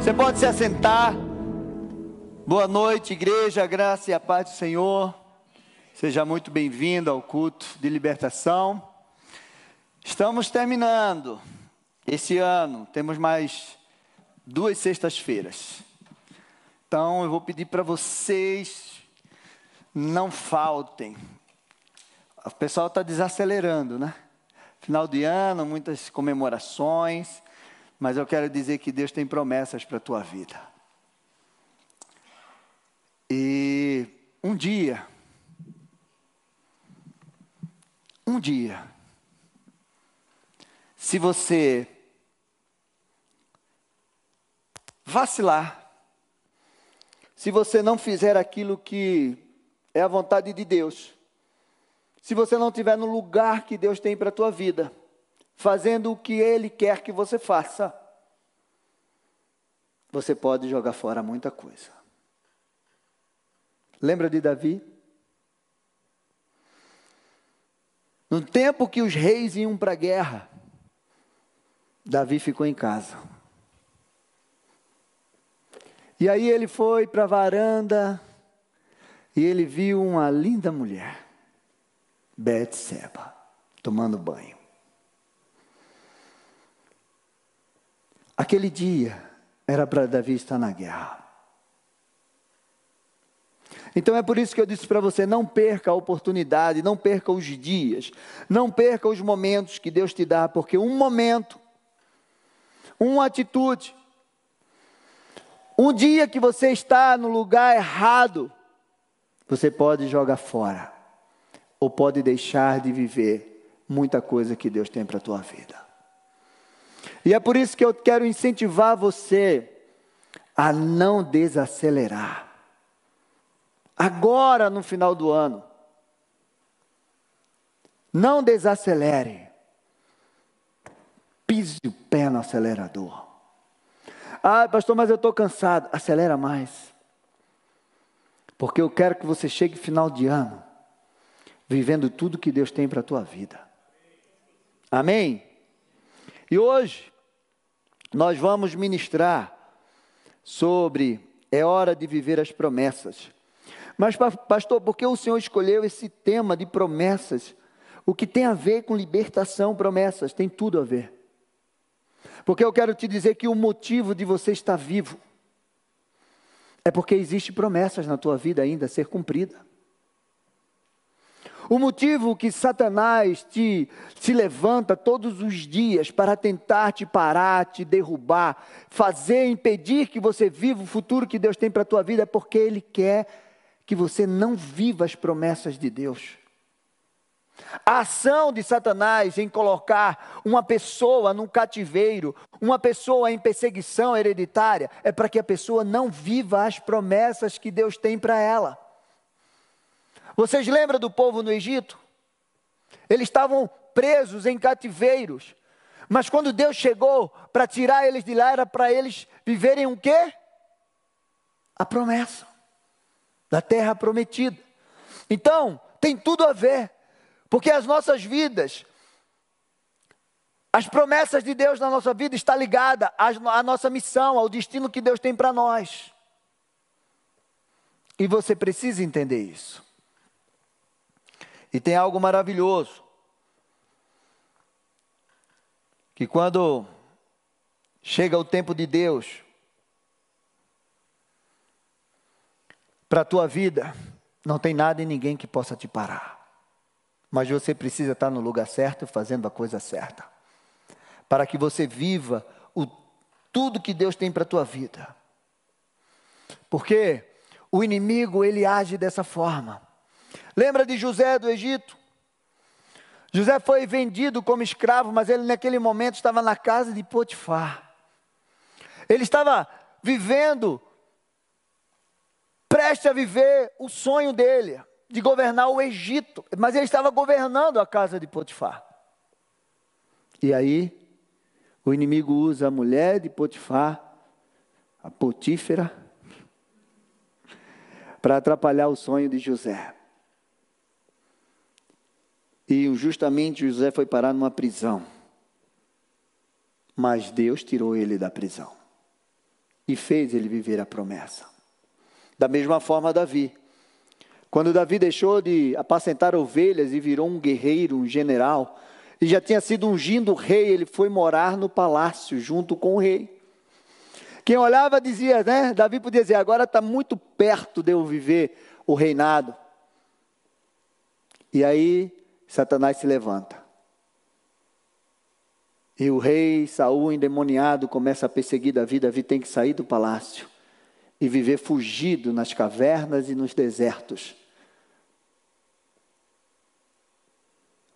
Você pode se assentar. Boa noite, igreja, graça e a paz do Senhor. Seja muito bem-vindo ao culto de libertação. Estamos terminando esse ano, temos mais duas sextas-feiras. Então eu vou pedir para vocês não faltem. O pessoal está desacelerando, né? Final de ano, muitas comemorações, mas eu quero dizer que Deus tem promessas para a tua vida. E um dia, um dia, se você vacilar, se você não fizer aquilo que é a vontade de Deus, se você não estiver no lugar que Deus tem para a tua vida, fazendo o que Ele quer que você faça, você pode jogar fora muita coisa. Lembra de Davi? No tempo que os reis iam para a guerra, Davi ficou em casa. E aí ele foi para a varanda e ele viu uma linda mulher. Betseba, tomando banho. Aquele dia era para Davi estar na guerra. Então é por isso que eu disse para você: não perca a oportunidade, não perca os dias, não perca os momentos que Deus te dá, porque um momento, uma atitude, um dia que você está no lugar errado, você pode jogar fora ou pode deixar de viver muita coisa que Deus tem para a tua vida. E é por isso que eu quero incentivar você a não desacelerar. Agora, no final do ano, não desacelere. Pise o pé no acelerador. Ah, pastor, mas eu estou cansado. Acelera mais. Porque eu quero que você chegue final de ano vivendo tudo que Deus tem para a tua vida. Amém? E hoje nós vamos ministrar sobre é hora de viver as promessas. Mas pastor, por que o Senhor escolheu esse tema de promessas? O que tem a ver com libertação, promessas, tem tudo a ver. Porque eu quero te dizer que o motivo de você estar vivo é porque existe promessas na tua vida ainda a ser cumprida. O motivo que Satanás te se levanta todos os dias para tentar te parar, te derrubar, fazer impedir que você viva o futuro que Deus tem para a tua vida é porque ele quer que você não viva as promessas de Deus. A ação de Satanás em colocar uma pessoa num cativeiro, uma pessoa em perseguição hereditária, é para que a pessoa não viva as promessas que Deus tem para ela. Vocês lembram do povo no Egito? Eles estavam presos em cativeiros. Mas quando Deus chegou para tirar eles de lá, era para eles viverem o quê? A promessa da terra prometida. Então, tem tudo a ver, porque as nossas vidas, as promessas de Deus na nossa vida está ligada à nossa missão, ao destino que Deus tem para nós. E você precisa entender isso. E tem algo maravilhoso. Que quando chega o tempo de Deus para a tua vida, não tem nada e ninguém que possa te parar. Mas você precisa estar no lugar certo, fazendo a coisa certa. Para que você viva o, tudo que Deus tem para a tua vida. Porque o inimigo, ele age dessa forma. Lembra de José do Egito? José foi vendido como escravo, mas ele naquele momento estava na casa de Potifar. Ele estava vivendo, preste a viver o sonho dele, de governar o Egito, mas ele estava governando a casa de Potifar. E aí, o inimigo usa a mulher de Potifar, a Potífera, para atrapalhar o sonho de José. E justamente José foi parar numa prisão. Mas Deus tirou ele da prisão. e fez ele viver a promessa. Da mesma forma, Davi. Quando Davi deixou de apacentar ovelhas e virou um guerreiro, um general, e já tinha sido ungindo rei, ele foi morar no palácio junto com o rei. Quem olhava dizia, né? Davi podia dizer: agora está muito perto de eu viver o reinado. E aí Satanás se levanta. E o rei Saul, endemoniado, começa a perseguir Davi. Davi tem que sair do palácio e viver fugido nas cavernas e nos desertos.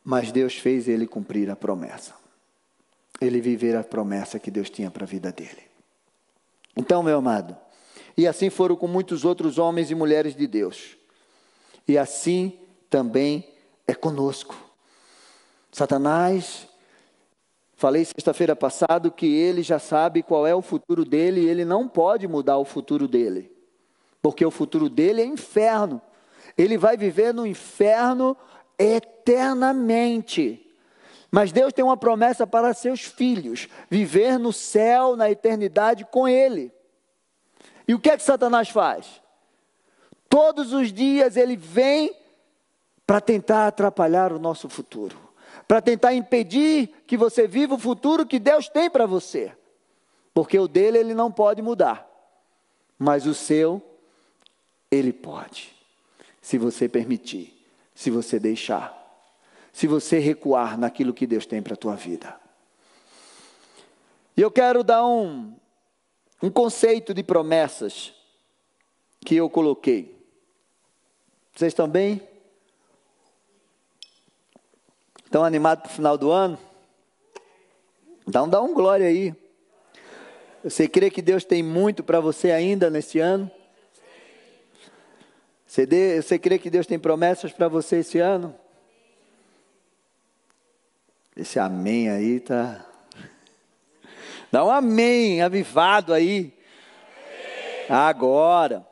Mas Deus fez ele cumprir a promessa. Ele viver a promessa que Deus tinha para a vida dele. Então, meu amado, e assim foram com muitos outros homens e mulheres de Deus. E assim também é conosco. Satanás, falei sexta-feira passada que ele já sabe qual é o futuro dele e ele não pode mudar o futuro dele, porque o futuro dele é inferno. Ele vai viver no inferno eternamente. Mas Deus tem uma promessa para seus filhos: viver no céu, na eternidade com Ele. E o que é que Satanás faz? Todos os dias ele vem para tentar atrapalhar o nosso futuro, para tentar impedir que você viva o futuro que Deus tem para você. Porque o dele ele não pode mudar, mas o seu ele pode, se você permitir se você deixar, se você recuar naquilo que Deus tem para a tua vida. E eu quero dar um, um conceito de promessas que eu coloquei. Vocês estão bem? Estão animados para o final do ano? Então dá um glória aí. Você crê que Deus tem muito para você ainda nesse ano? Você, dê, você crê que Deus tem promessas para você esse ano? Esse amém aí tá. Dá um amém avivado aí. Agora.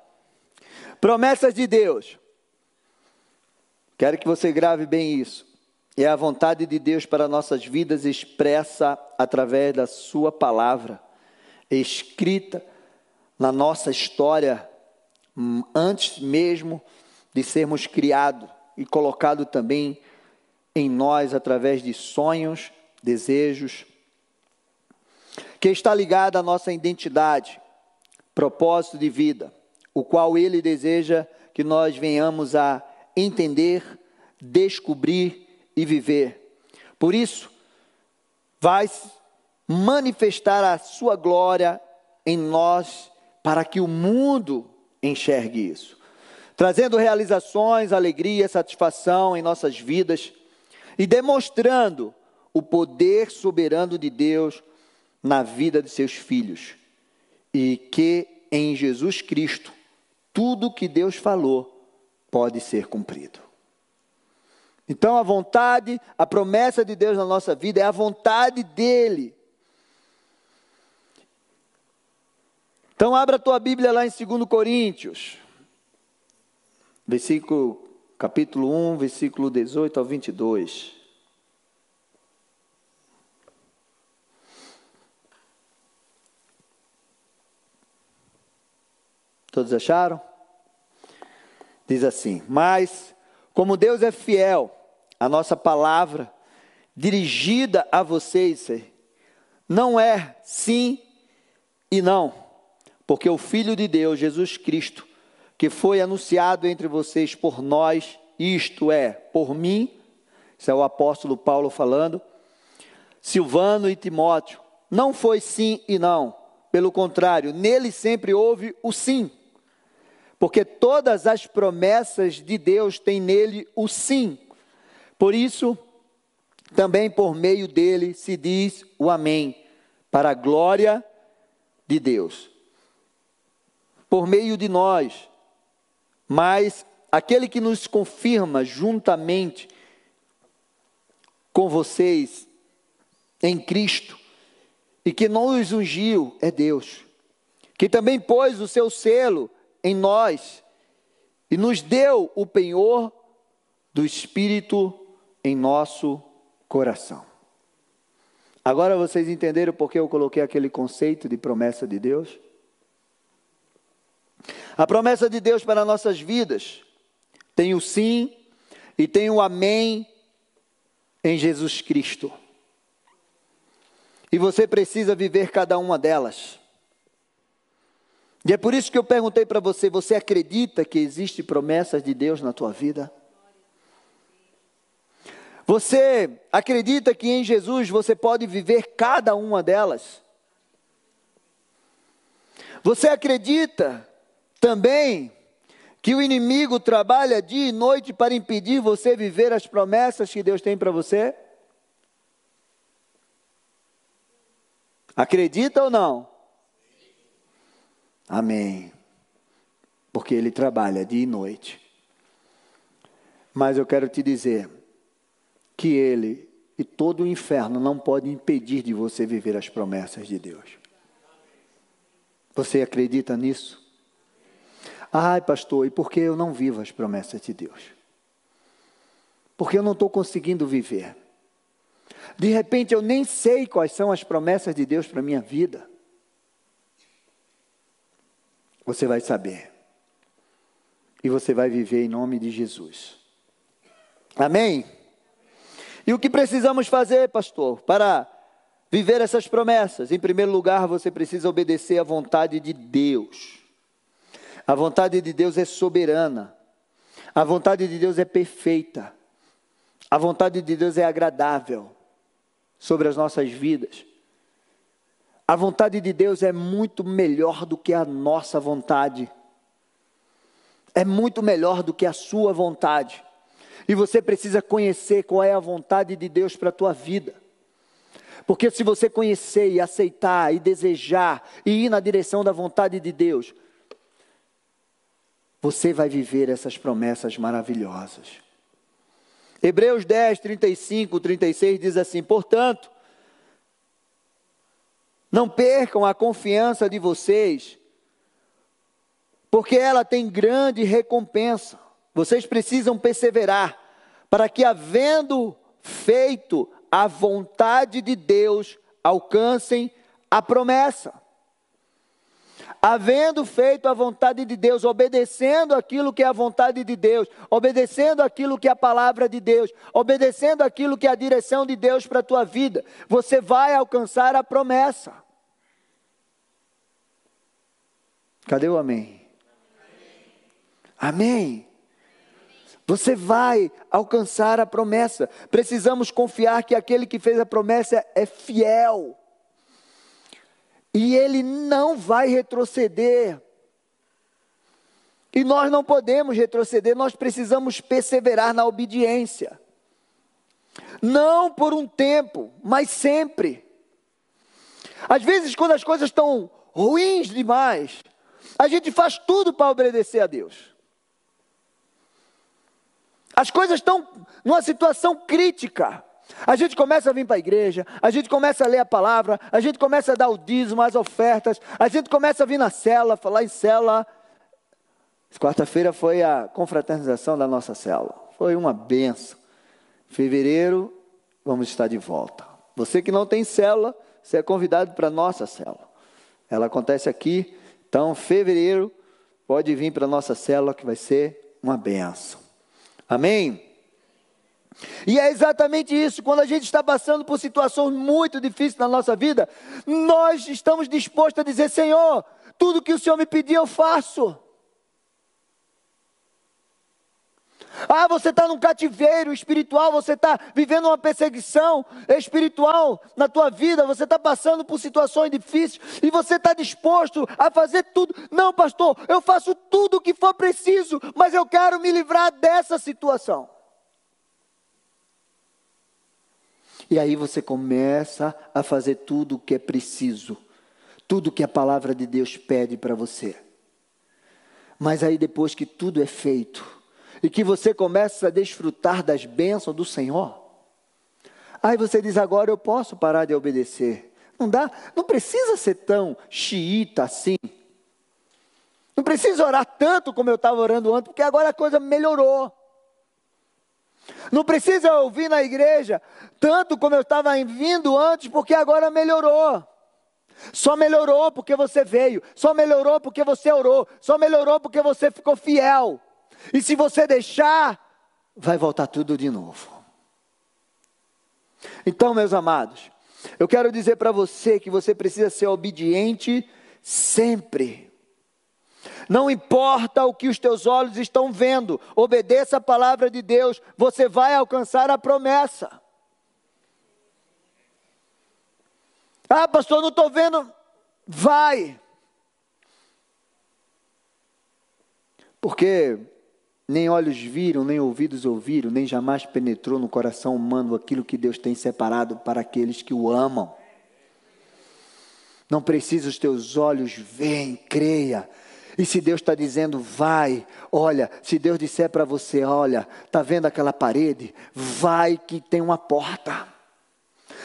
Promessas de Deus. Quero que você grave bem isso. É a vontade de Deus para nossas vidas expressa através da Sua palavra, escrita na nossa história Hum, antes mesmo de sermos criados e colocado também em nós através de sonhos, desejos, que está ligada à nossa identidade, propósito de vida, o qual ele deseja que nós venhamos a entender, descobrir e viver. Por isso, vai manifestar a sua glória em nós, para que o mundo enxergue isso. Trazendo realizações, alegria, satisfação em nossas vidas e demonstrando o poder soberano de Deus na vida de seus filhos. E que em Jesus Cristo, tudo que Deus falou pode ser cumprido. Então, a vontade, a promessa de Deus na nossa vida é a vontade dEle. Então, abra a tua Bíblia lá em 2 Coríntios, versículo, capítulo 1, versículo 18 ao 22. Todos acharam? Diz assim: Mas, como Deus é fiel, a nossa palavra dirigida a vocês não é sim e não porque o Filho de Deus, Jesus Cristo, que foi anunciado entre vocês por nós, isto é, por mim, isso é o apóstolo Paulo falando, Silvano e Timóteo, não foi sim e não, pelo contrário, nele sempre houve o sim, porque todas as promessas de Deus têm nele o sim, por isso, também por meio dele se diz o amém, para a glória de Deus. Por meio de nós, mas aquele que nos confirma juntamente com vocês em Cristo e que nos ungiu é Deus, que também pôs o seu selo em nós e nos deu o penhor do Espírito em nosso coração. Agora vocês entenderam por que eu coloquei aquele conceito de promessa de Deus? A promessa de Deus para nossas vidas tem o sim e tem o amém em Jesus Cristo. E você precisa viver cada uma delas. E é por isso que eu perguntei para você: você acredita que existe promessas de Deus na tua vida? Você acredita que em Jesus você pode viver cada uma delas? Você acredita também que o inimigo trabalha dia e noite para impedir você viver as promessas que Deus tem para você? Acredita ou não? Amém. Porque ele trabalha dia e noite. Mas eu quero te dizer que ele e todo o inferno não pode impedir de você viver as promessas de Deus. Você acredita nisso? Ai, pastor, e por que eu não vivo as promessas de Deus? Porque eu não estou conseguindo viver. De repente eu nem sei quais são as promessas de Deus para minha vida. Você vai saber. E você vai viver em nome de Jesus. Amém? E o que precisamos fazer, pastor, para viver essas promessas? Em primeiro lugar, você precisa obedecer à vontade de Deus. A vontade de Deus é soberana. A vontade de Deus é perfeita. A vontade de Deus é agradável sobre as nossas vidas. A vontade de Deus é muito melhor do que a nossa vontade. É muito melhor do que a sua vontade. E você precisa conhecer qual é a vontade de Deus para a tua vida. Porque se você conhecer e aceitar e desejar e ir na direção da vontade de Deus, você vai viver essas promessas maravilhosas. Hebreus 10, 35, 36 diz assim: Portanto, não percam a confiança de vocês, porque ela tem grande recompensa. Vocês precisam perseverar, para que, havendo feito a vontade de Deus, alcancem a promessa havendo feito a vontade de Deus, obedecendo aquilo que é a vontade de Deus, obedecendo aquilo que é a palavra de Deus, obedecendo aquilo que é a direção de Deus para a tua vida, você vai alcançar a promessa. Cadê o amém? Amém. Você vai alcançar a promessa. Precisamos confiar que aquele que fez a promessa é fiel. E ele não vai retroceder. E nós não podemos retroceder, nós precisamos perseverar na obediência. Não por um tempo, mas sempre. Às vezes, quando as coisas estão ruins demais, a gente faz tudo para obedecer a Deus. As coisas estão numa situação crítica. A gente começa a vir para a igreja, a gente começa a ler a palavra, a gente começa a dar o dízimo, as ofertas, a gente começa a vir na cela, falar em cela. Quarta-feira foi a confraternização da nossa cela. Foi uma benção. Fevereiro, vamos estar de volta. Você que não tem cela, você é convidado para a nossa cela. Ela acontece aqui, então, fevereiro, pode vir para a nossa cela que vai ser uma benção. Amém? E é exatamente isso, quando a gente está passando por situações muito difíceis na nossa vida, nós estamos dispostos a dizer: Senhor, tudo que o Senhor me pedir eu faço. Ah, você está num cativeiro espiritual, você está vivendo uma perseguição espiritual na tua vida, você está passando por situações difíceis e você está disposto a fazer tudo. Não, pastor, eu faço tudo o que for preciso, mas eu quero me livrar dessa situação. E aí você começa a fazer tudo o que é preciso, tudo que a palavra de Deus pede para você. Mas aí depois que tudo é feito, e que você começa a desfrutar das bênçãos do Senhor, aí você diz: agora eu posso parar de obedecer. Não dá, não precisa ser tão xiita assim. Não precisa orar tanto como eu estava orando antes, porque agora a coisa melhorou. Não precisa ouvir na igreja tanto como eu estava vindo antes, porque agora melhorou. Só melhorou porque você veio, só melhorou porque você orou, só melhorou porque você ficou fiel. E se você deixar, vai voltar tudo de novo. Então, meus amados, eu quero dizer para você que você precisa ser obediente sempre. Não importa o que os teus olhos estão vendo, obedeça a palavra de Deus, você vai alcançar a promessa. Ah, pastor, não estou vendo. Vai. Porque nem olhos viram, nem ouvidos ouviram, nem jamais penetrou no coração humano aquilo que Deus tem separado para aqueles que o amam. Não precisa os teus olhos verem, creia. E se Deus está dizendo, vai, olha, se Deus disser para você, olha, está vendo aquela parede? Vai que tem uma porta.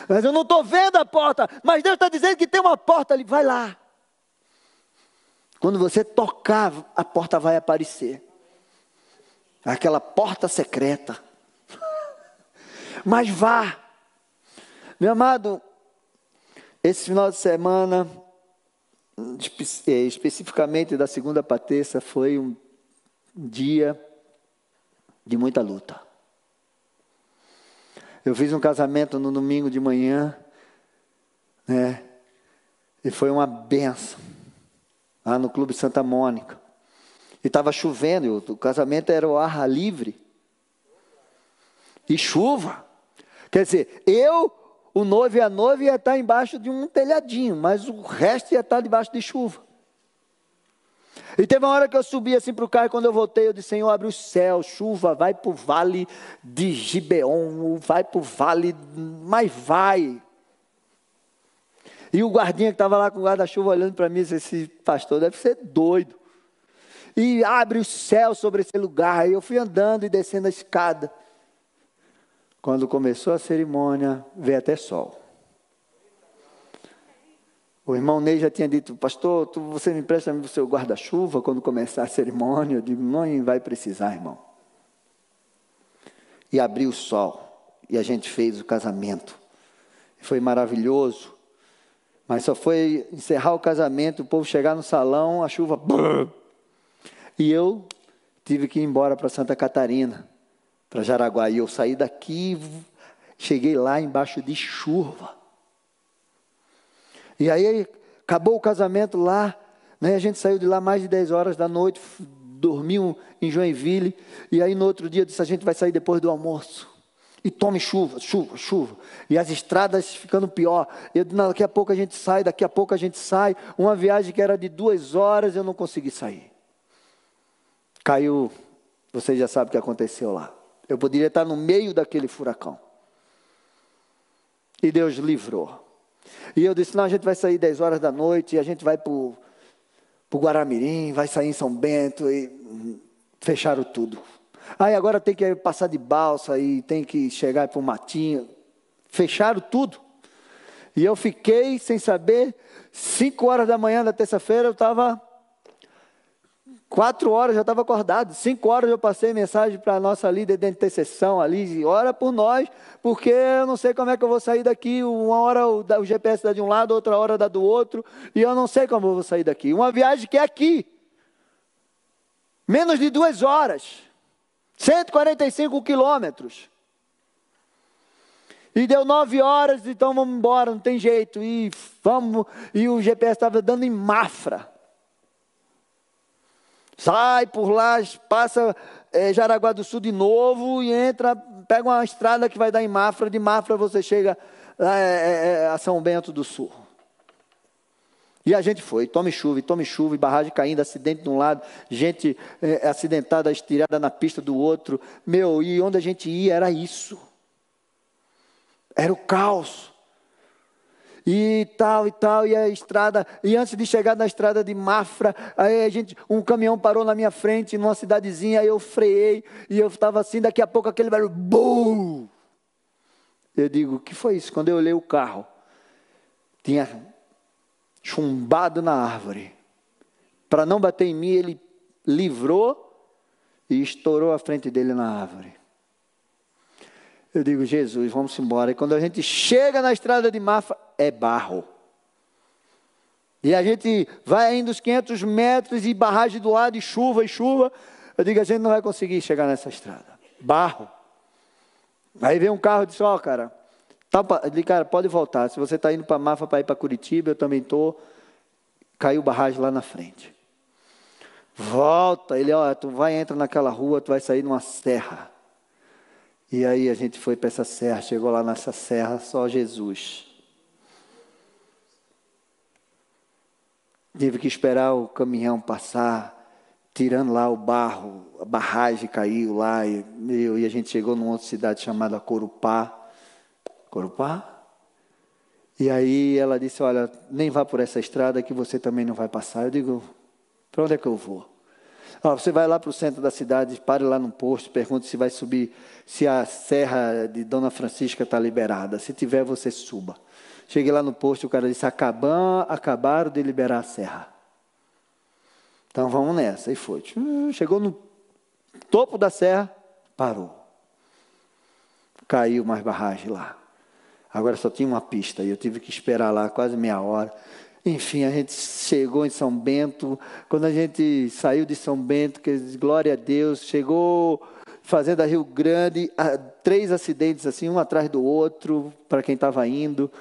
Mas eu não estou vendo a porta, mas Deus está dizendo que tem uma porta ali, vai lá. Quando você tocar, a porta vai aparecer. Aquela porta secreta. Mas vá. Meu amado, esse final de semana, é, especificamente da segunda pateça, foi um dia de muita luta. Eu fiz um casamento no domingo de manhã, né? E foi uma benção, lá no Clube Santa Mônica. E estava chovendo, o casamento era o ar livre. E chuva. Quer dizer, eu, o noivo e a noiva ia estar embaixo de um telhadinho, mas o resto ia estar debaixo de chuva. E teve uma hora que eu subi assim para o carro, e quando eu voltei, eu disse: Senhor, abre o céu, chuva, vai para o vale de Gibeon, vai para o vale, mas vai. E o guardinha que estava lá com o guarda-chuva olhando para mim, disse: Esse pastor deve ser doido. E abre o céu sobre esse lugar. E eu fui andando e descendo a escada. Quando começou a cerimônia, veio até sol. O irmão Ney já tinha dito, pastor, tu, você me empresta o seu guarda-chuva quando começar a cerimônia? Eu digo, não vai precisar, irmão. E abriu o sol, e a gente fez o casamento. Foi maravilhoso. Mas só foi encerrar o casamento, o povo chegar no salão, a chuva. E eu tive que ir embora para Santa Catarina, para Jaraguá. E eu saí daqui, cheguei lá embaixo de chuva. E aí acabou o casamento lá, né? A gente saiu de lá mais de 10 horas da noite, dormiu em Joinville, e aí no outro dia disse: a gente vai sair depois do almoço. E tome chuva, chuva, chuva. E as estradas ficando pior. Eu, daqui a pouco a gente sai, daqui a pouco a gente sai. Uma viagem que era de duas horas, eu não consegui sair. Caiu, você já sabe o que aconteceu lá. Eu poderia estar no meio daquele furacão. E Deus livrou. E eu disse: não, a gente vai sair 10 horas da noite, e a gente vai para o Guaramirim, vai sair em São Bento, e fecharam tudo. Aí agora tem que passar de balsa e tem que chegar para o matinho. Fecharam tudo. E eu fiquei sem saber. Cinco horas da manhã da terça-feira eu estava Quatro horas já estava acordado, cinco horas eu passei mensagem para a nossa líder de intercessão ali, ora por nós, porque eu não sei como é que eu vou sair daqui, uma hora o, GPS dá de um lado, outra hora dá do outro, e eu não sei como eu vou sair daqui. Uma viagem que é aqui, menos de duas horas, 145 quilômetros. E deu nove horas, então vamos embora, não tem jeito. E vamos, e o GPS estava dando em Mafra. Sai por lá, passa é, Jaraguá do Sul de novo e entra, pega uma estrada que vai dar em Mafra, de Mafra você chega é, é, é, a São Bento do Sul. E a gente foi, tome chuva, tome chuva, barragem caindo, acidente de um lado, gente é, acidentada, estirada na pista do outro. Meu, e onde a gente ia era isso. Era o caos e tal e tal, e a estrada, e antes de chegar na estrada de Mafra, aí a gente, um caminhão parou na minha frente, numa cidadezinha, aí eu freiei, e eu estava assim, daqui a pouco aquele barulho, bum! Eu digo, o que foi isso? Quando eu olhei o carro, tinha chumbado na árvore. Para não bater em mim, ele livrou e estourou a frente dele na árvore. Eu digo, Jesus, vamos embora. E quando a gente chega na estrada de Mafra, é barro. E a gente vai ainda os 500 metros e barragem do lado, e chuva e chuva. Eu digo, a gente não vai conseguir chegar nessa estrada. Barro. Aí vem um carro e diz, ó, oh, cara, tá, cara, pode voltar. Se você está indo para Mafa para ir para Curitiba, eu também estou. Caiu barragem lá na frente. Volta, ele, ó, tu vai, entra naquela rua, tu vai sair numa serra. E aí a gente foi para essa serra, chegou lá nessa serra, só Jesus. Tive que esperar o caminhão passar, tirando lá o barro, a barragem caiu lá, e, e a gente chegou numa outra cidade chamada Corupá. Corupá? E aí ela disse: Olha, nem vá por essa estrada que você também não vai passar. Eu digo: Para onde é que eu vou? Você vai lá para o centro da cidade, pare lá no posto, pergunte se vai subir, se a serra de Dona Francisca está liberada. Se tiver, você suba. Cheguei lá no posto, o cara disse: Acabam, acabaram de liberar a serra. Então vamos nessa. E foi. Chegou no topo da serra, parou. Caiu mais barragem lá. Agora só tinha uma pista e eu tive que esperar lá quase meia hora. Enfim, a gente chegou em São Bento. Quando a gente saiu de São Bento, que glória a Deus, chegou Fazenda Rio Grande, três acidentes assim, um atrás do outro, para quem estava indo.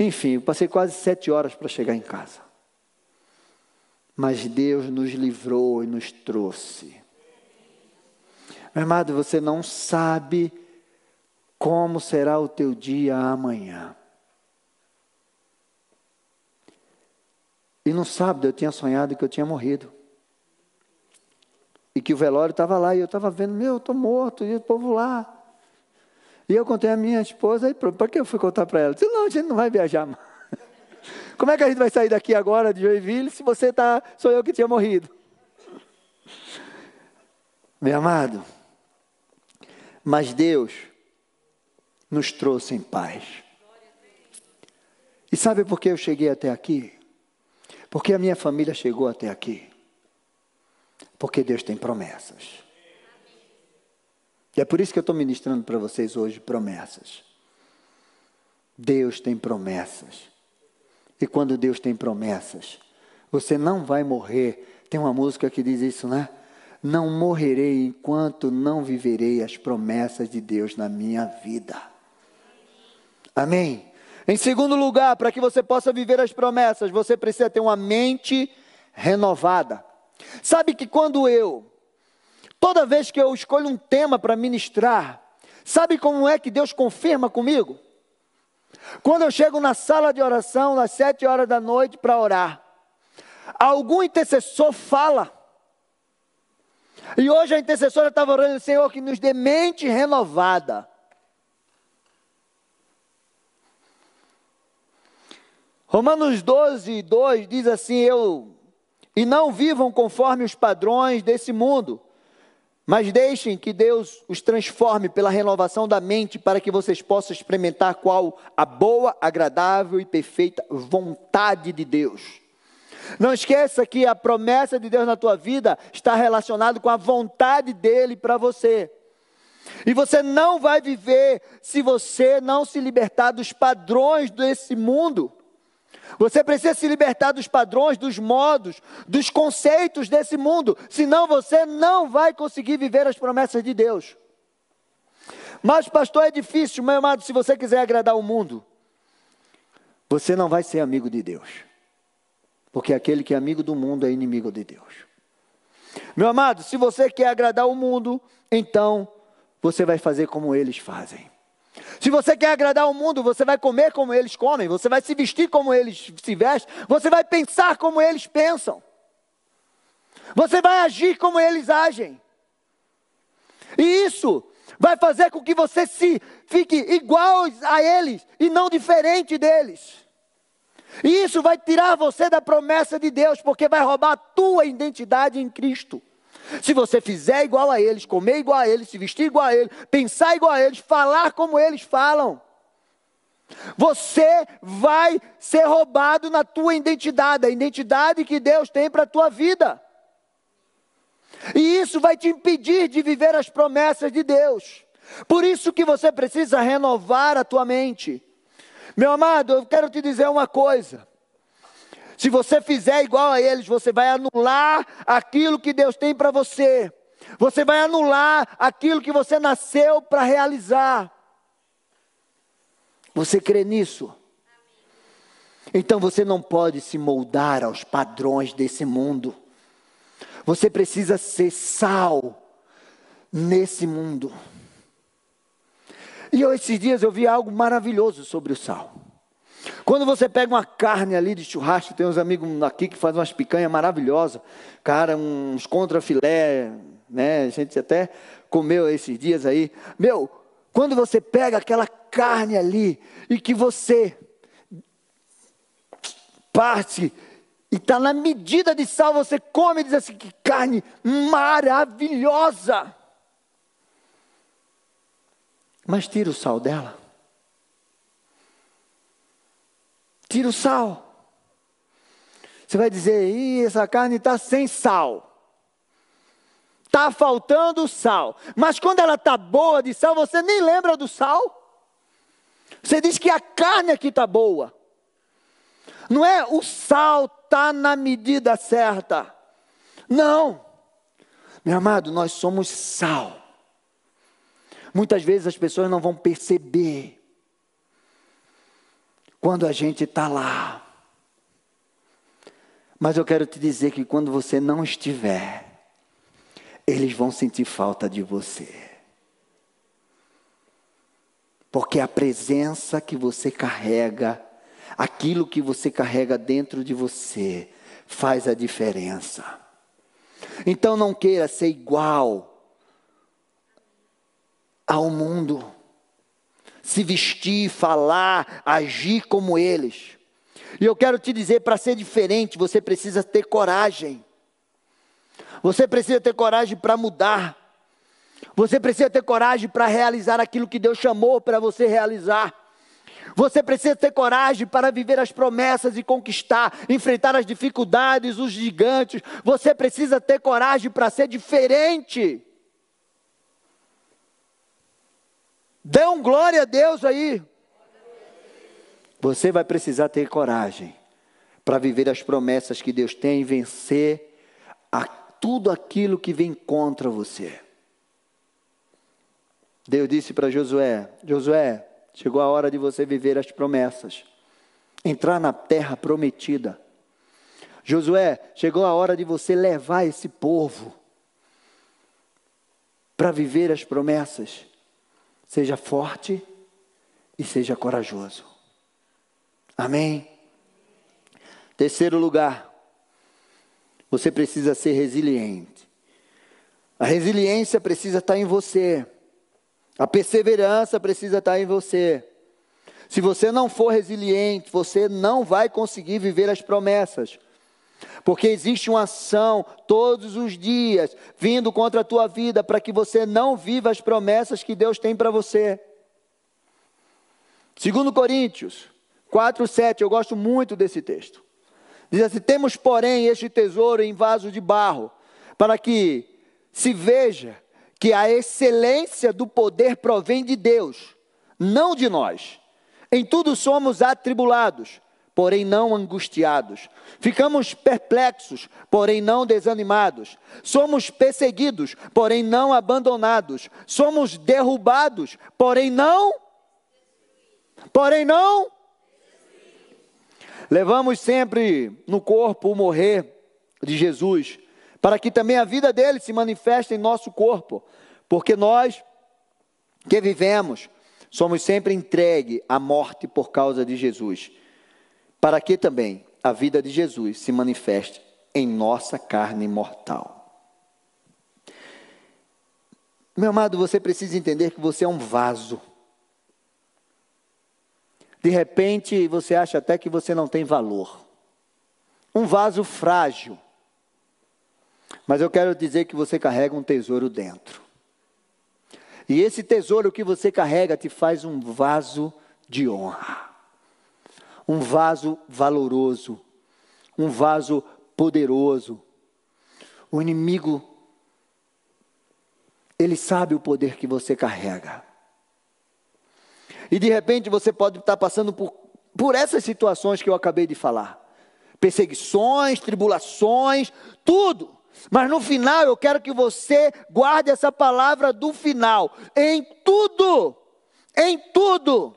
Enfim, passei quase sete horas para chegar em casa. Mas Deus nos livrou e nos trouxe. Meu amado, você não sabe como será o teu dia amanhã. E no sábado eu tinha sonhado que eu tinha morrido. E que o velório estava lá e eu estava vendo, meu, eu estou morto, e o povo lá. E eu contei a minha esposa, e para que eu fui contar para ela? Disse, não, a gente não vai viajar mais. Como é que a gente vai sair daqui agora de Joinville se você está, sou eu que tinha morrido? Meu amado, mas Deus nos trouxe em paz. E sabe por que eu cheguei até aqui? Porque a minha família chegou até aqui. Porque Deus tem promessas. E é por isso que eu estou ministrando para vocês hoje promessas. Deus tem promessas. E quando Deus tem promessas, você não vai morrer. Tem uma música que diz isso, né? Não morrerei enquanto não viverei as promessas de Deus na minha vida. Amém? Em segundo lugar, para que você possa viver as promessas, você precisa ter uma mente renovada. Sabe que quando eu, toda vez que eu escolho um tema para ministrar, sabe como é que Deus confirma comigo? Quando eu chego na sala de oração, às sete horas da noite, para orar, algum intercessor fala. E hoje a intercessora estava orando, Senhor, que nos dê mente renovada. Romanos 12, 2 diz assim: Eu, e não vivam conforme os padrões desse mundo, mas deixem que Deus os transforme pela renovação da mente, para que vocês possam experimentar qual a boa, agradável e perfeita vontade de Deus. Não esqueça que a promessa de Deus na tua vida está relacionada com a vontade dele para você. E você não vai viver se você não se libertar dos padrões desse mundo. Você precisa se libertar dos padrões, dos modos, dos conceitos desse mundo, senão você não vai conseguir viver as promessas de Deus. Mas, pastor, é difícil, meu amado, se você quiser agradar o mundo, você não vai ser amigo de Deus, porque aquele que é amigo do mundo é inimigo de Deus. Meu amado, se você quer agradar o mundo, então você vai fazer como eles fazem. Se você quer agradar o mundo, você vai comer como eles comem, você vai se vestir como eles se vestem, você vai pensar como eles pensam, você vai agir como eles agem. E isso vai fazer com que você se fique igual a eles e não diferente deles. E isso vai tirar você da promessa de Deus, porque vai roubar a tua identidade em Cristo. Se você fizer igual a eles, comer igual a eles, se vestir igual a eles, pensar igual a eles, falar como eles falam, você vai ser roubado na tua identidade, a identidade que Deus tem para a tua vida. E isso vai te impedir de viver as promessas de Deus. Por isso que você precisa renovar a tua mente. Meu amado, eu quero te dizer uma coisa. Se você fizer igual a eles, você vai anular aquilo que Deus tem para você. Você vai anular aquilo que você nasceu para realizar. Você crê nisso? Então você não pode se moldar aos padrões desse mundo. Você precisa ser sal nesse mundo. E esses dias eu vi algo maravilhoso sobre o sal. Quando você pega uma carne ali de churrasco, tem uns amigos aqui que fazem umas picanhas maravilhosas, cara, uns contrafilé, né? A gente até comeu esses dias aí. Meu, quando você pega aquela carne ali e que você parte e está na medida de sal, você come e diz assim: que carne maravilhosa. Mas tira o sal dela. Tira o sal. Você vai dizer, Ih, essa carne está sem sal. Está faltando sal. Mas quando ela está boa de sal, você nem lembra do sal. Você diz que a carne aqui está boa. Não é o sal está na medida certa. Não. Meu amado, nós somos sal. Muitas vezes as pessoas não vão perceber quando a gente está lá. Mas eu quero te dizer que quando você não estiver, eles vão sentir falta de você. Porque a presença que você carrega, aquilo que você carrega dentro de você, faz a diferença. Então não queira ser igual ao mundo. Se vestir, falar, agir como eles. E eu quero te dizer: para ser diferente, você precisa ter coragem. Você precisa ter coragem para mudar. Você precisa ter coragem para realizar aquilo que Deus chamou para você realizar. Você precisa ter coragem para viver as promessas e conquistar, enfrentar as dificuldades, os gigantes. Você precisa ter coragem para ser diferente. Um glória a Deus aí. Você vai precisar ter coragem para viver as promessas que Deus tem e vencer a tudo aquilo que vem contra você. Deus disse para Josué: Josué, chegou a hora de você viver as promessas, entrar na terra prometida. Josué, chegou a hora de você levar esse povo para viver as promessas. Seja forte e seja corajoso. Amém? Terceiro lugar, você precisa ser resiliente. A resiliência precisa estar em você. A perseverança precisa estar em você. Se você não for resiliente, você não vai conseguir viver as promessas. Porque existe uma ação todos os dias vindo contra a tua vida para que você não viva as promessas que Deus tem para você. Segundo Coríntios 4, 7, eu gosto muito desse texto. Diz assim: temos, porém, este tesouro em vaso de barro, para que se veja que a excelência do poder provém de Deus, não de nós. Em tudo somos atribulados porém não angustiados. Ficamos perplexos, porém não desanimados. Somos perseguidos, porém não abandonados. Somos derrubados, porém não. Porém não. Levamos sempre no corpo o morrer de Jesus, para que também a vida dele se manifeste em nosso corpo, porque nós que vivemos somos sempre entregue à morte por causa de Jesus para que também a vida de Jesus se manifeste em nossa carne mortal. Meu amado, você precisa entender que você é um vaso. De repente, você acha até que você não tem valor. Um vaso frágil. Mas eu quero dizer que você carrega um tesouro dentro. E esse tesouro que você carrega te faz um vaso de honra um vaso valoroso, um vaso poderoso. O inimigo, ele sabe o poder que você carrega. E de repente você pode estar passando por, por essas situações que eu acabei de falar. perseguições, tribulações, tudo. Mas no final eu quero que você guarde essa palavra do final. Em tudo, em tudo.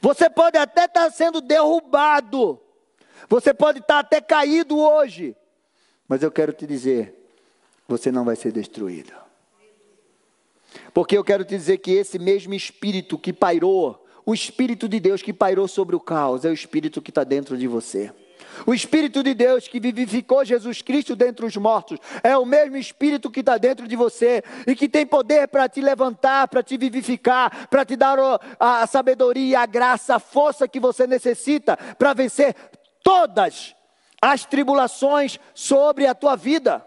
Você pode até estar sendo derrubado, você pode estar até caído hoje, mas eu quero te dizer: você não vai ser destruído. Porque eu quero te dizer que esse mesmo espírito que pairou, o espírito de Deus que pairou sobre o caos, é o espírito que está dentro de você. O Espírito de Deus que vivificou Jesus Cristo dentre os mortos é o mesmo Espírito que está dentro de você e que tem poder para te levantar, para te vivificar, para te dar a sabedoria, a graça, a força que você necessita para vencer todas as tribulações sobre a tua vida.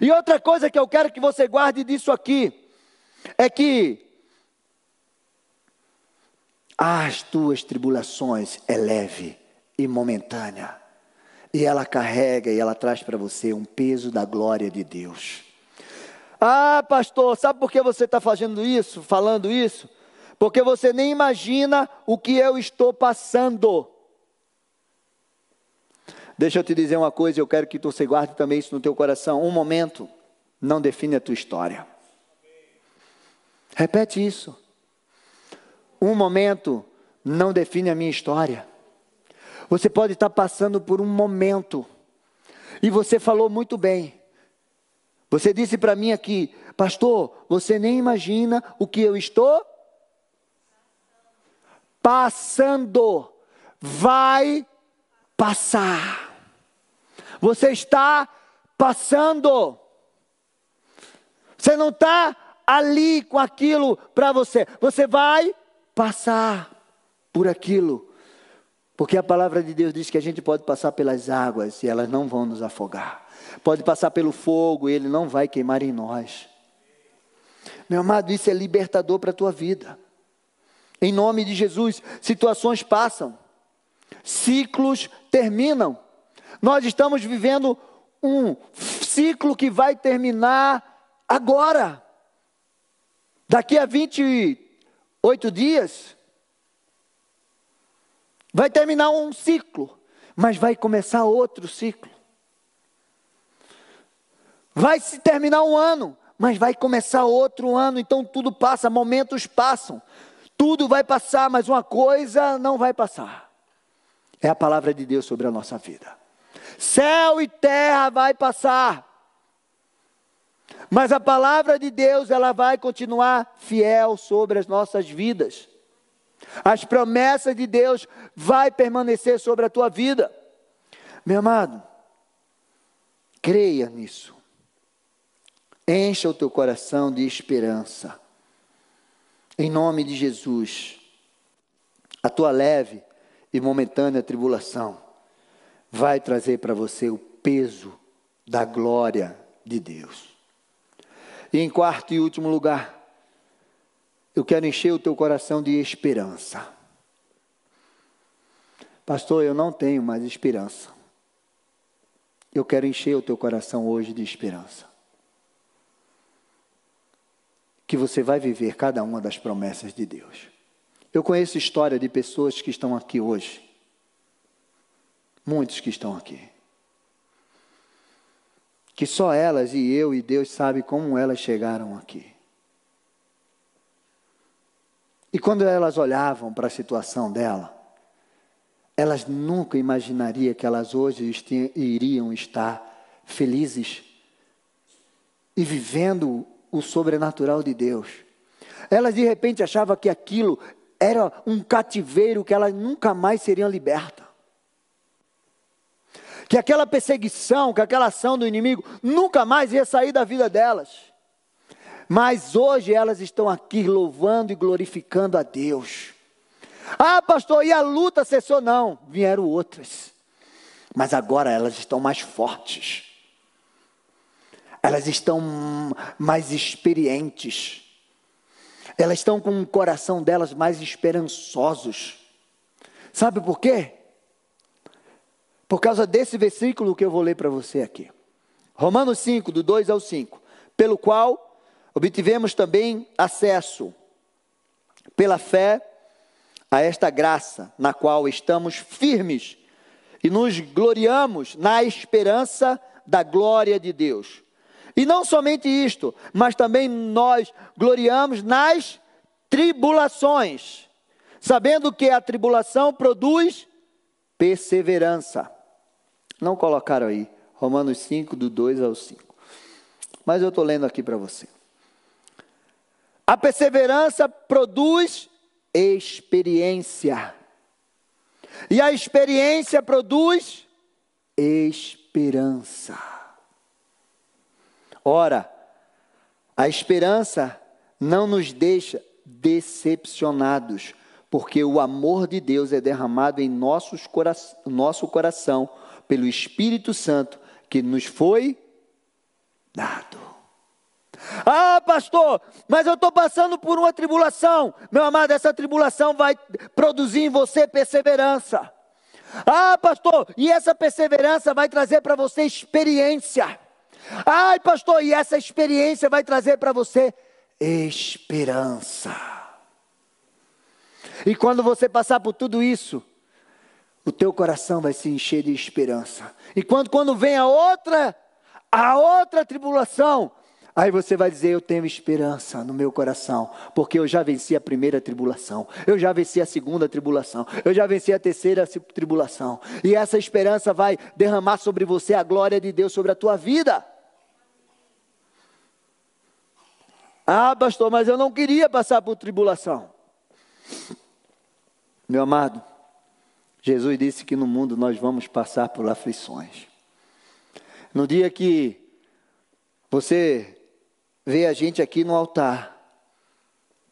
E outra coisa que eu quero que você guarde disso aqui é que as tuas tribulações é leve e momentânea. E ela carrega e ela traz para você um peso da glória de Deus. Ah, pastor, sabe por que você está fazendo isso, falando isso? Porque você nem imagina o que eu estou passando. Deixa eu te dizer uma coisa, eu quero que você guarde também isso no teu coração. Um momento não define a tua história. Repete isso. Um momento não define a minha história. Você pode estar passando por um momento, e você falou muito bem. Você disse para mim aqui, pastor, você nem imagina o que eu estou passando. Vai passar. Você está passando. Você não está ali com aquilo para você. Você vai passar por aquilo. Porque a palavra de Deus diz que a gente pode passar pelas águas e elas não vão nos afogar. Pode passar pelo fogo e ele não vai queimar em nós. Meu amado, isso é libertador para a tua vida. Em nome de Jesus, situações passam, ciclos terminam. Nós estamos vivendo um ciclo que vai terminar agora. Daqui a 28 dias, Vai terminar um ciclo, mas vai começar outro ciclo. Vai se terminar um ano, mas vai começar outro ano, então tudo passa, momentos passam. Tudo vai passar, mas uma coisa não vai passar. É a palavra de Deus sobre a nossa vida. Céu e terra vai passar. Mas a palavra de Deus, ela vai continuar fiel sobre as nossas vidas. As promessas de Deus vai permanecer sobre a tua vida. Meu amado, creia nisso. Encha o teu coração de esperança. Em nome de Jesus. A tua leve e momentânea tribulação vai trazer para você o peso da glória de Deus. E em quarto e último lugar, eu quero encher o teu coração de esperança. Pastor, eu não tenho mais esperança. Eu quero encher o teu coração hoje de esperança. Que você vai viver cada uma das promessas de Deus. Eu conheço história de pessoas que estão aqui hoje. Muitos que estão aqui. Que só elas e eu e Deus sabe como elas chegaram aqui. E quando elas olhavam para a situação dela, elas nunca imaginariam que elas hoje iriam estar felizes e vivendo o sobrenatural de Deus. Elas de repente achavam que aquilo era um cativeiro que elas nunca mais seriam libertas. Que aquela perseguição, que aquela ação do inimigo nunca mais ia sair da vida delas. Mas hoje elas estão aqui louvando e glorificando a Deus. Ah, pastor, e a luta cessou? Não, vieram outras. Mas agora elas estão mais fortes. Elas estão mais experientes. Elas estão com o coração delas mais esperançosos. Sabe por quê? Por causa desse versículo que eu vou ler para você aqui. Romanos 5, do 2 ao 5. Pelo qual Obtivemos também acesso, pela fé, a esta graça na qual estamos firmes e nos gloriamos na esperança da glória de Deus. E não somente isto, mas também nós gloriamos nas tribulações, sabendo que a tribulação produz perseverança. Não colocaram aí, Romanos 5, do 2 ao 5. Mas eu estou lendo aqui para você. A perseverança produz experiência. E a experiência produz esperança. Ora, a esperança não nos deixa decepcionados, porque o amor de Deus é derramado em nossos cora nosso coração pelo Espírito Santo que nos foi dado. Ah, pastor, mas eu estou passando por uma tribulação. Meu amado, essa tribulação vai produzir em você perseverança. Ah, pastor, e essa perseverança vai trazer para você experiência. Ai, pastor, e essa experiência vai trazer para você esperança. E quando você passar por tudo isso, o teu coração vai se encher de esperança. E quando, quando vem a outra, a outra tribulação, Aí você vai dizer: Eu tenho esperança no meu coração, porque eu já venci a primeira tribulação, eu já venci a segunda tribulação, eu já venci a terceira tribulação, e essa esperança vai derramar sobre você a glória de Deus sobre a tua vida. Ah, pastor, mas eu não queria passar por tribulação. Meu amado, Jesus disse que no mundo nós vamos passar por aflições. No dia que você vê a gente aqui no altar,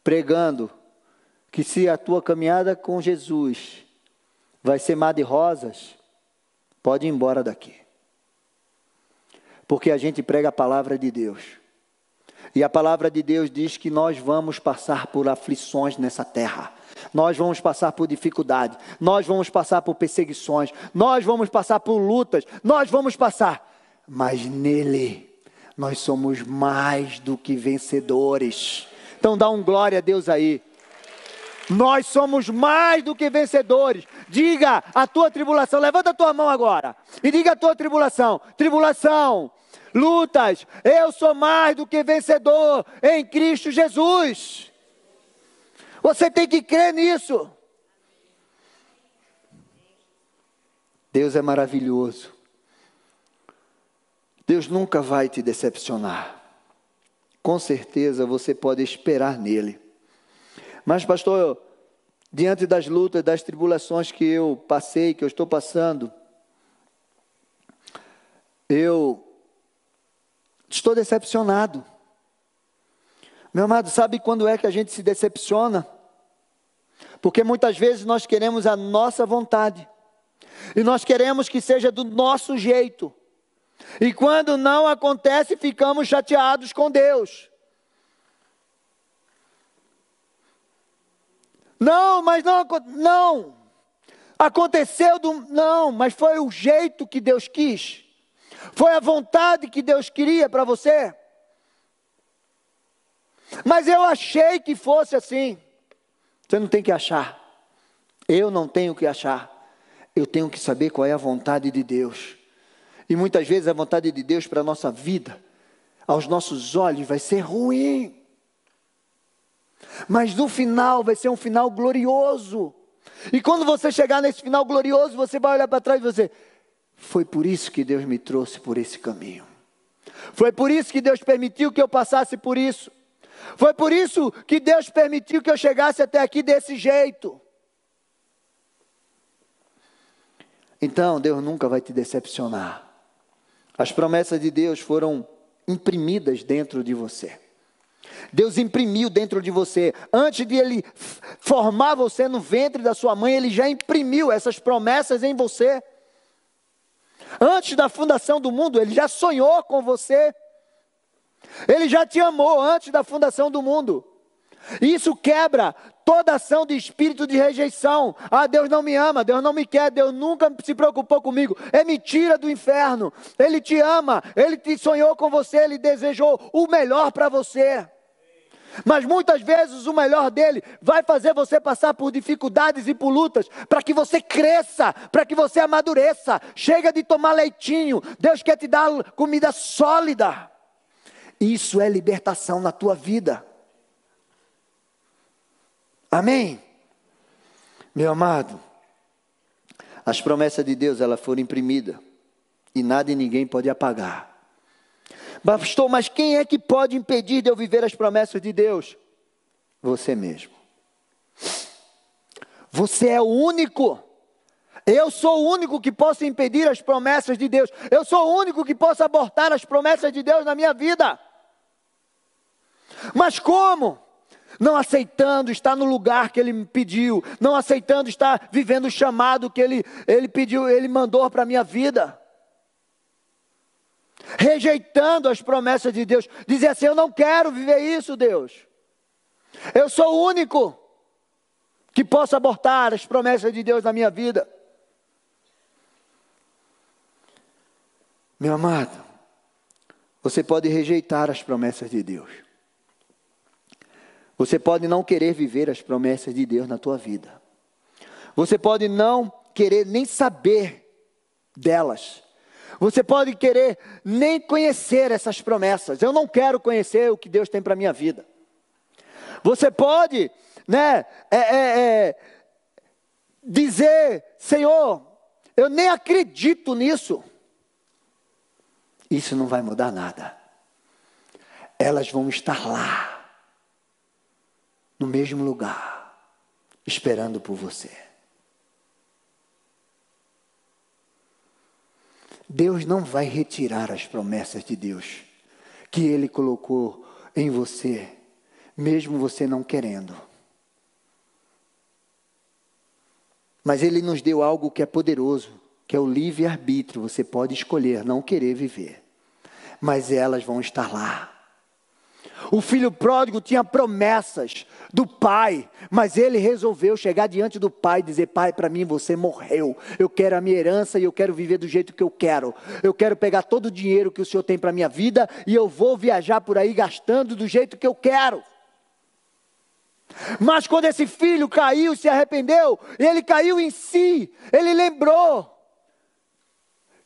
pregando que se a tua caminhada com Jesus vai ser mar de rosas, pode ir embora daqui. Porque a gente prega a palavra de Deus. E a palavra de Deus diz que nós vamos passar por aflições nessa terra. Nós vamos passar por dificuldade, nós vamos passar por perseguições, nós vamos passar por lutas, nós vamos passar, mas nele nós somos mais do que vencedores. Então dá um glória a Deus aí. Nós somos mais do que vencedores. Diga a tua tribulação, levanta a tua mão agora e diga a tua tribulação: tribulação, lutas, eu sou mais do que vencedor em Cristo Jesus. Você tem que crer nisso. Deus é maravilhoso. Deus nunca vai te decepcionar. Com certeza você pode esperar nele. Mas, pastor, diante das lutas, das tribulações que eu passei, que eu estou passando, eu estou decepcionado. Meu amado, sabe quando é que a gente se decepciona? Porque muitas vezes nós queremos a nossa vontade, e nós queremos que seja do nosso jeito. E quando não acontece, ficamos chateados com Deus. Não, mas não, não. Aconteceu do não, mas foi o jeito que Deus quis. Foi a vontade que Deus queria para você. Mas eu achei que fosse assim. Você não tem que achar. Eu não tenho que achar. Eu tenho que saber qual é a vontade de Deus. E muitas vezes a vontade de Deus para a nossa vida, aos nossos olhos, vai ser ruim. Mas no final vai ser um final glorioso. E quando você chegar nesse final glorioso, você vai olhar para trás e você, foi por isso que Deus me trouxe por esse caminho. Foi por isso que Deus permitiu que eu passasse por isso. Foi por isso que Deus permitiu que eu chegasse até aqui desse jeito. Então, Deus nunca vai te decepcionar. As promessas de Deus foram imprimidas dentro de você. Deus imprimiu dentro de você. Antes de Ele formar você no ventre da sua mãe, Ele já imprimiu essas promessas em você. Antes da fundação do mundo, Ele já sonhou com você. Ele já te amou antes da fundação do mundo. Isso quebra toda ação de espírito de rejeição. Ah, Deus não me ama, Deus não me quer, Deus nunca se preocupou comigo. É mentira do inferno. Ele te ama, ele te sonhou com você, ele desejou o melhor para você. Mas muitas vezes o melhor dele vai fazer você passar por dificuldades e por lutas, para que você cresça, para que você amadureça. Chega de tomar leitinho, Deus quer te dar comida sólida. Isso é libertação na tua vida. Amém? Meu amado, as promessas de Deus elas foram imprimidas e nada e ninguém pode apagar. Pastor, mas quem é que pode impedir de eu viver as promessas de Deus? Você mesmo. Você é o único. Eu sou o único que posso impedir as promessas de Deus. Eu sou o único que posso abortar as promessas de Deus na minha vida. Mas como? Não aceitando estar no lugar que ele me pediu, não aceitando estar vivendo o chamado que ele, ele pediu, ele mandou para a minha vida rejeitando as promessas de Deus, dizer assim: Eu não quero viver isso, Deus. Eu sou o único que posso abortar as promessas de Deus na minha vida. Meu amado, você pode rejeitar as promessas de Deus. Você pode não querer viver as promessas de Deus na tua vida. Você pode não querer nem saber delas. Você pode querer nem conhecer essas promessas. Eu não quero conhecer o que Deus tem para minha vida. Você pode, né, é, é, é, dizer, Senhor, eu nem acredito nisso. Isso não vai mudar nada. Elas vão estar lá, no mesmo lugar, esperando por você. Deus não vai retirar as promessas de Deus que Ele colocou em você, mesmo você não querendo. Mas Ele nos deu algo que é poderoso, que é o livre-arbítrio. Você pode escolher não querer viver, mas elas vão estar lá. O filho pródigo tinha promessas do pai, mas ele resolveu chegar diante do pai e dizer: Pai, para mim você morreu. Eu quero a minha herança e eu quero viver do jeito que eu quero. Eu quero pegar todo o dinheiro que o Senhor tem para minha vida e eu vou viajar por aí gastando do jeito que eu quero. Mas quando esse filho caiu, se arrependeu, ele caiu em si, ele lembrou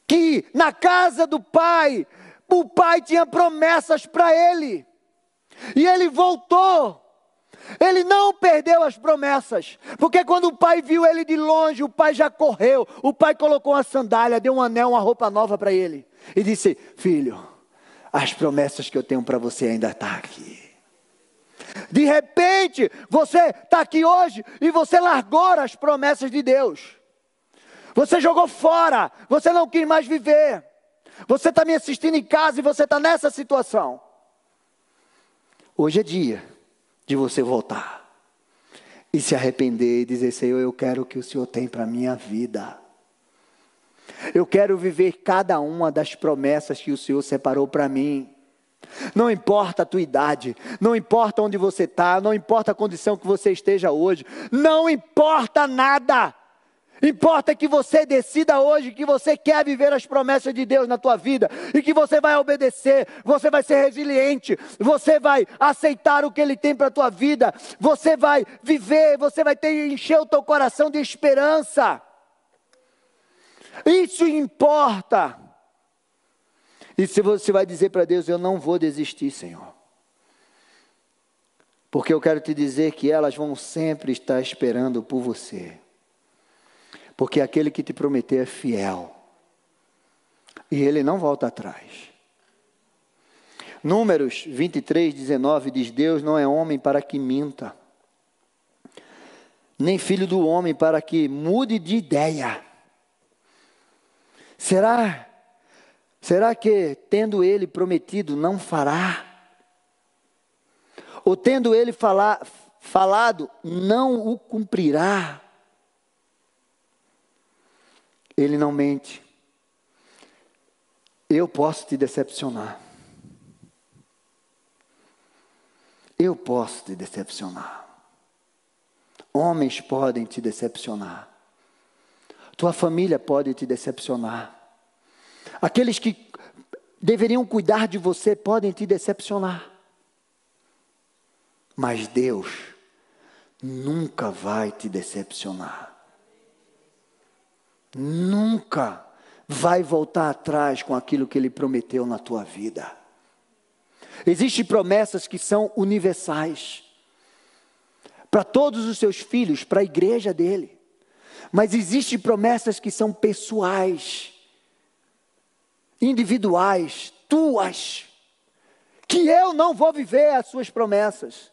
que na casa do pai, o pai tinha promessas para ele. E ele voltou. Ele não perdeu as promessas, porque quando o pai viu ele de longe, o pai já correu. O pai colocou uma sandália, deu um anel, uma roupa nova para ele e disse: Filho, as promessas que eu tenho para você ainda estão tá aqui. De repente, você está aqui hoje e você largou as promessas de Deus. Você jogou fora, você não quis mais viver. Você está me assistindo em casa e você está nessa situação. Hoje é dia de você voltar e se arrepender e dizer: Senhor, eu quero o que o Senhor tem para a minha vida. Eu quero viver cada uma das promessas que o Senhor separou para mim. Não importa a tua idade, não importa onde você está, não importa a condição que você esteja hoje, não importa nada. Importa que você decida hoje que você quer viver as promessas de Deus na tua vida e que você vai obedecer, você vai ser resiliente, você vai aceitar o que Ele tem para a tua vida, você vai viver, você vai ter encher o teu coração de esperança. Isso importa. E se você vai dizer para Deus, eu não vou desistir, Senhor. Porque eu quero te dizer que elas vão sempre estar esperando por você porque aquele que te prometeu é fiel. E ele não volta atrás. Números 23, 19 diz: Deus não é homem para que minta, nem filho do homem para que mude de ideia. Será, será que tendo ele prometido não fará? Ou tendo ele falado não o cumprirá? Ele não mente. Eu posso te decepcionar. Eu posso te decepcionar. Homens podem te decepcionar. Tua família pode te decepcionar. Aqueles que deveriam cuidar de você podem te decepcionar. Mas Deus nunca vai te decepcionar. Nunca vai voltar atrás com aquilo que ele prometeu na tua vida. Existem promessas que são universais para todos os seus filhos, para a igreja dele. Mas existem promessas que são pessoais, individuais, tuas, que eu não vou viver as suas promessas.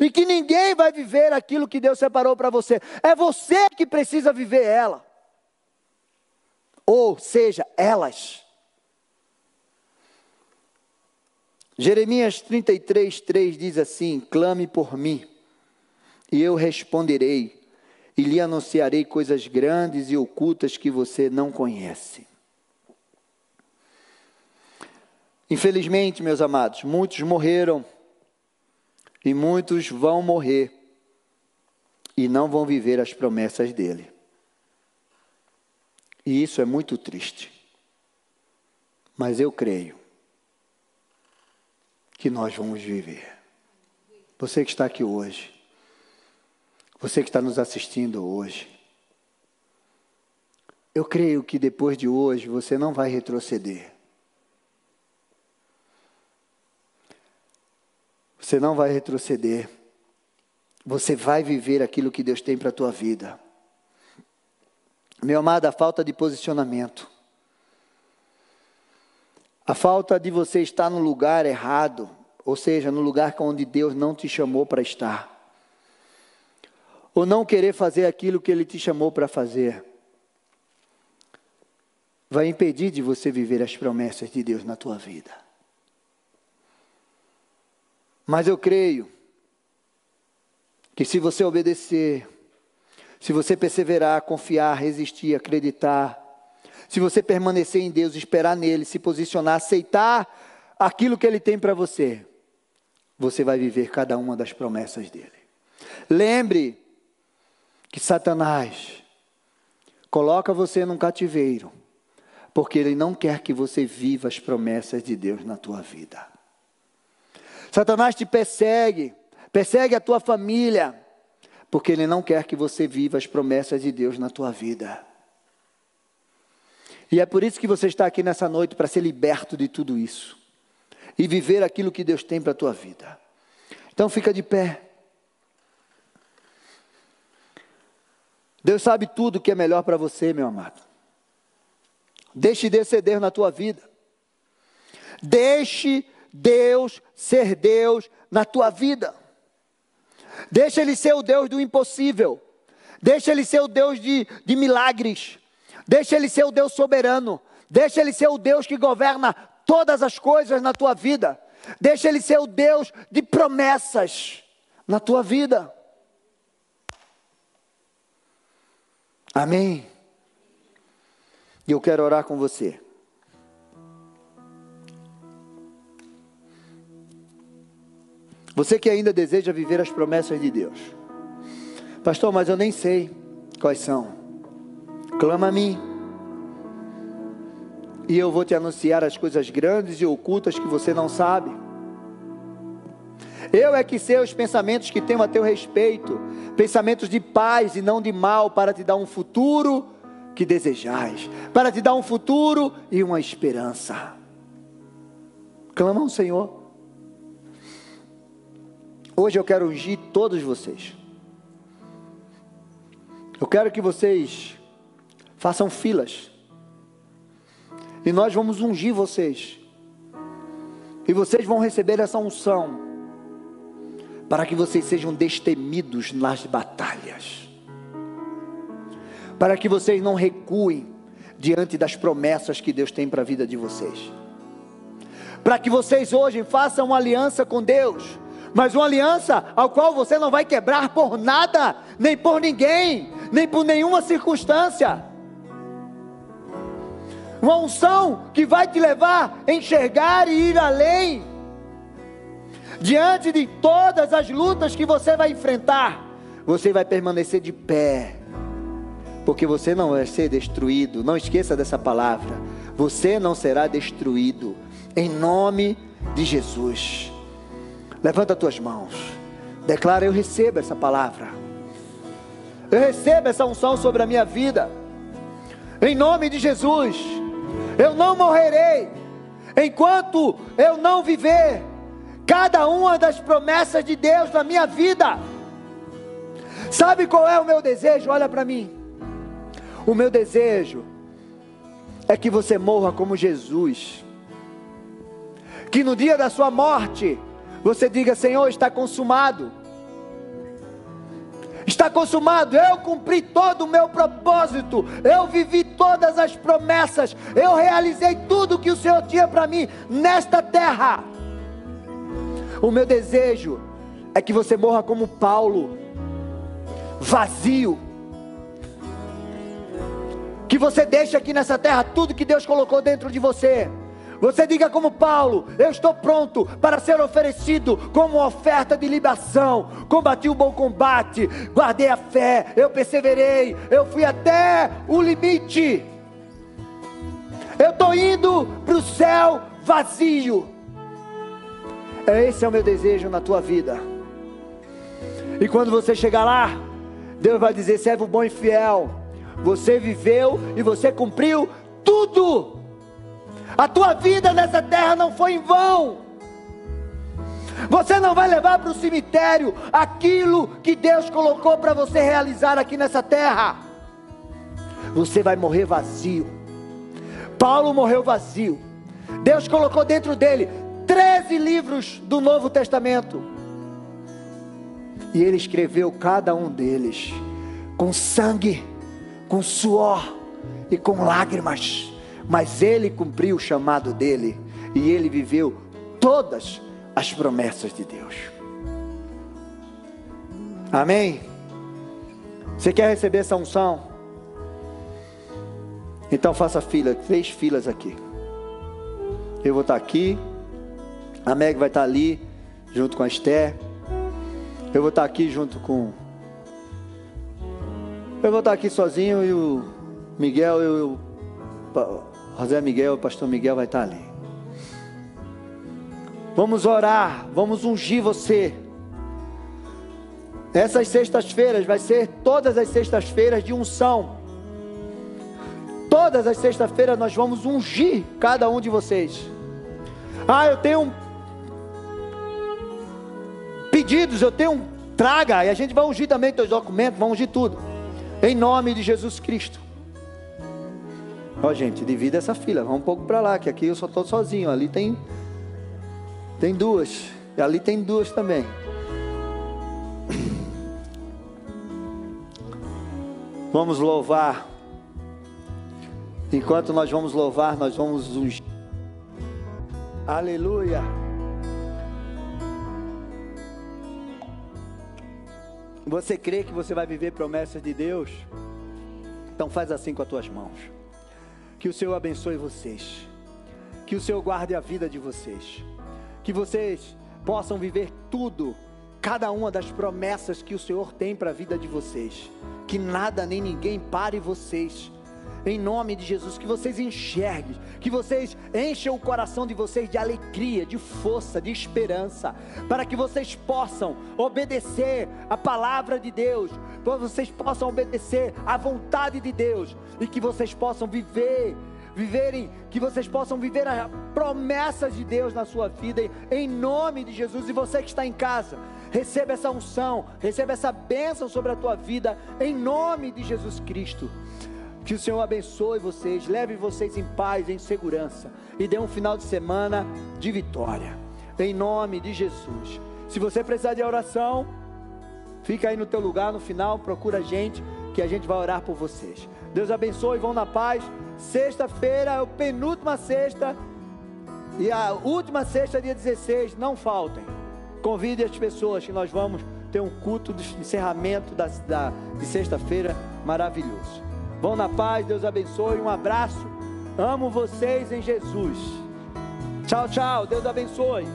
E que ninguém vai viver aquilo que Deus separou para você. É você que precisa viver ela. Ou seja, elas. Jeremias 33, 3 diz assim: Clame por mim, e eu responderei, e lhe anunciarei coisas grandes e ocultas que você não conhece. Infelizmente, meus amados, muitos morreram e muitos vão morrer e não vão viver as promessas dele. E isso é muito triste. Mas eu creio que nós vamos viver. Você que está aqui hoje, você que está nos assistindo hoje, eu creio que depois de hoje você não vai retroceder. Você não vai retroceder. Você vai viver aquilo que Deus tem para a tua vida. Meu amado, a falta de posicionamento. A falta de você estar no lugar errado, ou seja, no lugar onde Deus não te chamou para estar. Ou não querer fazer aquilo que Ele te chamou para fazer. Vai impedir de você viver as promessas de Deus na tua vida. Mas eu creio que se você obedecer, se você perseverar, confiar, resistir, acreditar, se você permanecer em Deus, esperar nele, se posicionar, aceitar aquilo que ele tem para você, você vai viver cada uma das promessas dele. Lembre que Satanás coloca você num cativeiro, porque ele não quer que você viva as promessas de Deus na tua vida. Satanás te persegue, persegue a tua família, porque ele não quer que você viva as promessas de Deus na tua vida. E é por isso que você está aqui nessa noite para ser liberto de tudo isso e viver aquilo que Deus tem para a tua vida. Então fica de pé. Deus sabe tudo que é melhor para você, meu amado. Deixe Deus ser na tua vida. Deixe Deus ser Deus na tua vida. Deixa Ele ser o Deus do impossível. Deixa Ele ser o Deus de, de milagres. Deixa Ele ser o Deus soberano. Deixa Ele ser o Deus que governa todas as coisas na tua vida. Deixa Ele ser o Deus de promessas na tua vida. Amém. E eu quero orar com você. Você que ainda deseja viver as promessas de Deus. Pastor, mas eu nem sei quais são. Clama a mim. E eu vou te anunciar as coisas grandes e ocultas que você não sabe. Eu é que sei os pensamentos que tenho a teu respeito, pensamentos de paz e não de mal, para te dar um futuro que desejais, para te dar um futuro e uma esperança. Clama ao Senhor. Hoje eu quero ungir todos vocês. Eu quero que vocês façam filas. E nós vamos ungir vocês. E vocês vão receber essa unção. Para que vocês sejam destemidos nas batalhas. Para que vocês não recuem diante das promessas que Deus tem para a vida de vocês. Para que vocês hoje façam aliança com Deus mas uma aliança ao qual você não vai quebrar por nada, nem por ninguém, nem por nenhuma circunstância. Uma unção que vai te levar a enxergar e ir além. Diante de todas as lutas que você vai enfrentar, você vai permanecer de pé, porque você não vai ser destruído. Não esqueça dessa palavra. Você não será destruído, em nome de Jesus. Levanta as tuas mãos. Declara: Eu recebo essa palavra. Eu recebo essa unção sobre a minha vida. Em nome de Jesus. Eu não morrerei enquanto eu não viver cada uma das promessas de Deus na minha vida. Sabe qual é o meu desejo? Olha para mim. O meu desejo é que você morra como Jesus. Que no dia da sua morte, você diga: Senhor, está consumado. Está consumado, eu cumpri todo o meu propósito, eu vivi todas as promessas, eu realizei tudo que o Senhor tinha para mim nesta terra. O meu desejo é que você morra como Paulo, vazio. Que você deixe aqui nessa terra tudo que Deus colocou dentro de você. Você diga como Paulo: Eu estou pronto para ser oferecido como oferta de libação. Combati o bom combate, guardei a fé, eu perseverei, eu fui até o limite. Eu estou indo para o céu vazio. Esse é o meu desejo na tua vida. E quando você chegar lá, Deus vai dizer: servo bom e fiel. Você viveu e você cumpriu tudo. A tua vida nessa terra não foi em vão. Você não vai levar para o cemitério aquilo que Deus colocou para você realizar aqui nessa terra. Você vai morrer vazio. Paulo morreu vazio. Deus colocou dentro dele 13 livros do Novo Testamento. E ele escreveu cada um deles com sangue, com suor e com lágrimas mas ele cumpriu o chamado dele e ele viveu todas as promessas de Deus. Amém? Você quer receber essa unção? Então faça fila, três filas aqui. Eu vou estar aqui, a Meg vai estar ali, junto com a Esther. Eu vou estar aqui junto com. Eu vou estar aqui sozinho e o Miguel e o José Miguel, o pastor Miguel vai estar ali. Vamos orar, vamos ungir você. Essas sextas-feiras vai ser todas as sextas-feiras de unção. Todas as sextas-feiras nós vamos ungir cada um de vocês. Ah, eu tenho pedidos, eu tenho traga, e a gente vai ungir também teus documentos, vamos ungir tudo. Em nome de Jesus Cristo. Ó, gente, divida essa fila. Vamos um pouco para lá, que aqui eu só estou sozinho. Ali tem tem duas. E ali tem duas também. Vamos louvar. Enquanto nós vamos louvar, nós vamos ungir. Aleluia. Você crê que você vai viver promessas de Deus? Então faz assim com as tuas mãos. Que o Senhor abençoe vocês. Que o Senhor guarde a vida de vocês. Que vocês possam viver tudo, cada uma das promessas que o Senhor tem para a vida de vocês. Que nada nem ninguém pare vocês em nome de Jesus, que vocês enxerguem, que vocês encham o coração de vocês de alegria, de força, de esperança, para que vocês possam obedecer a palavra de Deus, para que vocês possam obedecer a vontade de Deus e que vocês possam viver viverem, que vocês possam viver as promessas de Deus na sua vida, em nome de Jesus. E você que está em casa, receba essa unção, receba essa bênção sobre a tua vida, em nome de Jesus Cristo. Que o Senhor abençoe vocês, leve vocês em paz, em segurança e dê um final de semana de vitória. Em nome de Jesus. Se você precisar de oração, fica aí no teu lugar no final, procura a gente que a gente vai orar por vocês. Deus abençoe, vão na paz. Sexta-feira é a penúltima sexta e a última sexta, dia 16, não faltem. Convide as pessoas que nós vamos ter um culto de encerramento da, da de sexta-feira maravilhoso. Vão na paz, Deus abençoe. Um abraço. Amo vocês em Jesus. Tchau, tchau. Deus abençoe.